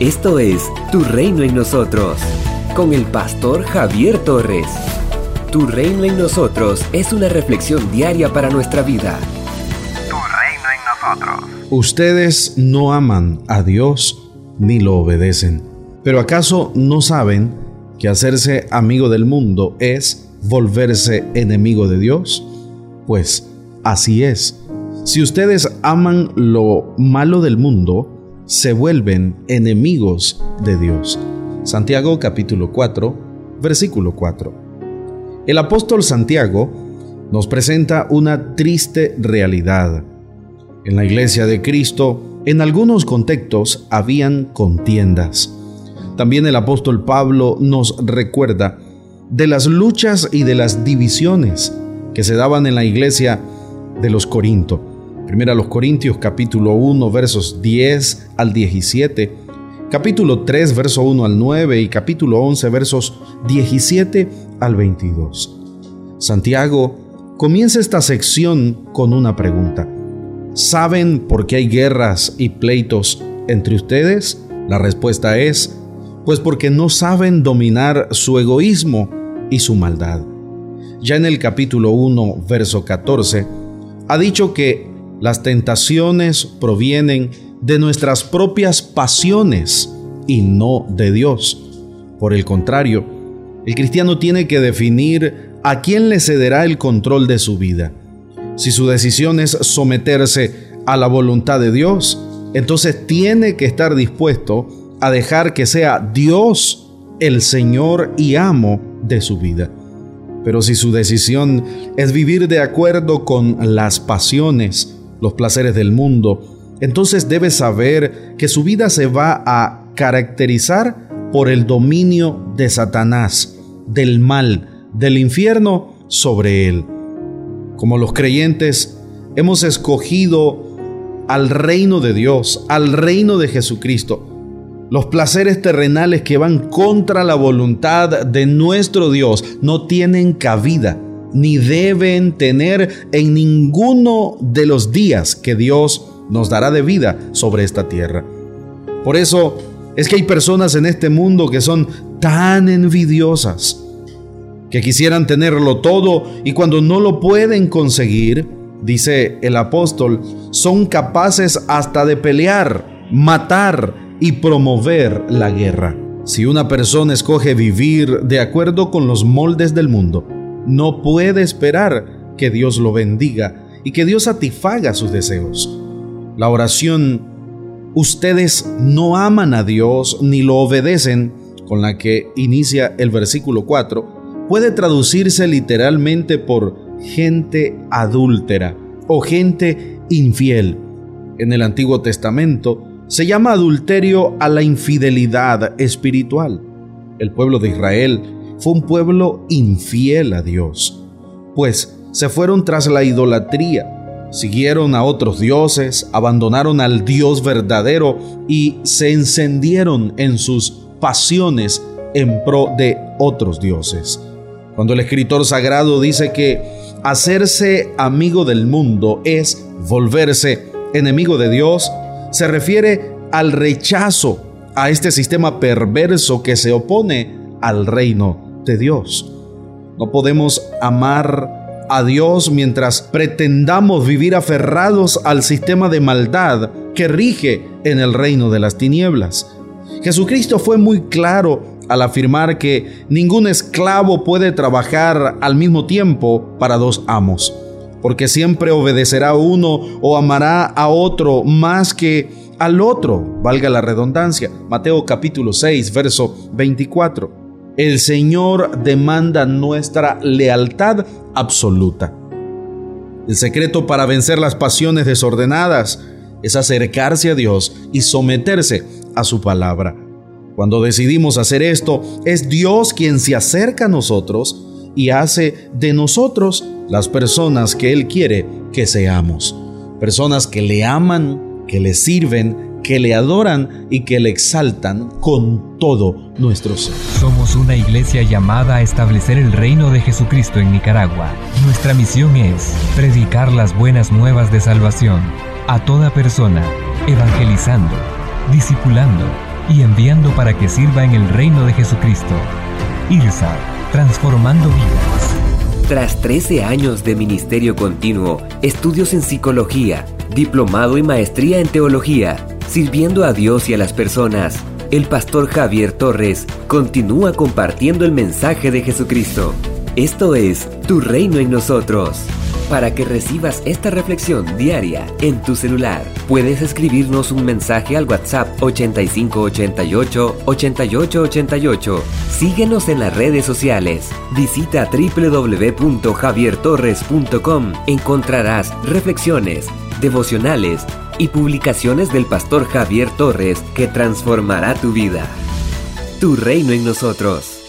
Esto es Tu Reino en Nosotros, con el pastor Javier Torres. Tu Reino en Nosotros es una reflexión diaria para nuestra vida. Tu reino en nosotros. Ustedes no aman a Dios ni lo obedecen. Pero ¿acaso no saben que hacerse amigo del mundo es volverse enemigo de Dios? Pues así es. Si ustedes aman lo malo del mundo, se vuelven enemigos de Dios. Santiago capítulo 4, versículo 4. El apóstol Santiago nos presenta una triste realidad. En la iglesia de Cristo, en algunos contextos habían contiendas. También el apóstol Pablo nos recuerda de las luchas y de las divisiones que se daban en la iglesia de los Corinto. Primera los Corintios capítulo 1 versos 10 al 17, capítulo 3 verso 1 al 9 y capítulo 11 versos 17 al 22. Santiago comienza esta sección con una pregunta. ¿Saben por qué hay guerras y pleitos entre ustedes? La respuesta es, pues porque no saben dominar su egoísmo y su maldad. Ya en el capítulo 1, verso 14, ha dicho que las tentaciones provienen de nuestras propias pasiones y no de Dios. Por el contrario, el cristiano tiene que definir a quién le cederá el control de su vida. Si su decisión es someterse a la voluntad de Dios, entonces tiene que estar dispuesto a dejar que sea Dios el Señor y amo de su vida. Pero si su decisión es vivir de acuerdo con las pasiones, los placeres del mundo, entonces debe saber que su vida se va a caracterizar por el dominio de Satanás, del mal, del infierno sobre él. Como los creyentes, hemos escogido al reino de Dios, al reino de Jesucristo. Los placeres terrenales que van contra la voluntad de nuestro Dios no tienen cabida ni deben tener en ninguno de los días que Dios nos dará de vida sobre esta tierra. Por eso es que hay personas en este mundo que son tan envidiosas, que quisieran tenerlo todo y cuando no lo pueden conseguir, dice el apóstol, son capaces hasta de pelear, matar y promover la guerra. Si una persona escoge vivir de acuerdo con los moldes del mundo, no puede esperar que Dios lo bendiga y que Dios satisfaga sus deseos. La oración, ustedes no aman a Dios ni lo obedecen, con la que inicia el versículo 4, puede traducirse literalmente por gente adúltera o gente infiel. En el Antiguo Testamento se llama adulterio a la infidelidad espiritual. El pueblo de Israel fue un pueblo infiel a Dios, pues se fueron tras la idolatría, siguieron a otros dioses, abandonaron al Dios verdadero y se encendieron en sus pasiones en pro de otros dioses. Cuando el escritor sagrado dice que hacerse amigo del mundo es volverse enemigo de Dios, se refiere al rechazo a este sistema perverso que se opone al reino Dios. No podemos amar a Dios mientras pretendamos vivir aferrados al sistema de maldad que rige en el reino de las tinieblas. Jesucristo fue muy claro al afirmar que ningún esclavo puede trabajar al mismo tiempo para dos amos, porque siempre obedecerá a uno o amará a otro más que al otro, valga la redundancia. Mateo capítulo 6, verso 24 el Señor demanda nuestra lealtad absoluta. El secreto para vencer las pasiones desordenadas es acercarse a Dios y someterse a su palabra. Cuando decidimos hacer esto, es Dios quien se acerca a nosotros y hace de nosotros las personas que Él quiere que seamos. Personas que le aman, que le sirven que le adoran y que le exaltan con todo nuestro ser. Somos una iglesia llamada a establecer el reino de Jesucristo en Nicaragua. Nuestra misión es predicar las buenas nuevas de salvación a toda persona, evangelizando, discipulando y enviando para que sirva en el reino de Jesucristo. IRSA, transformando vidas. Tras 13 años de ministerio continuo, estudios en psicología, diplomado y maestría en teología, sirviendo a Dios y a las personas, el pastor Javier Torres continúa compartiendo el mensaje de Jesucristo. Esto es Tu Reino en nosotros. Para que recibas esta reflexión diaria en tu celular, puedes escribirnos un mensaje al WhatsApp 8588 8888. Síguenos en las redes sociales. Visita www.javiertorres.com. Encontrarás reflexiones, devocionales y publicaciones del pastor Javier Torres que transformará tu vida. Tu reino en nosotros.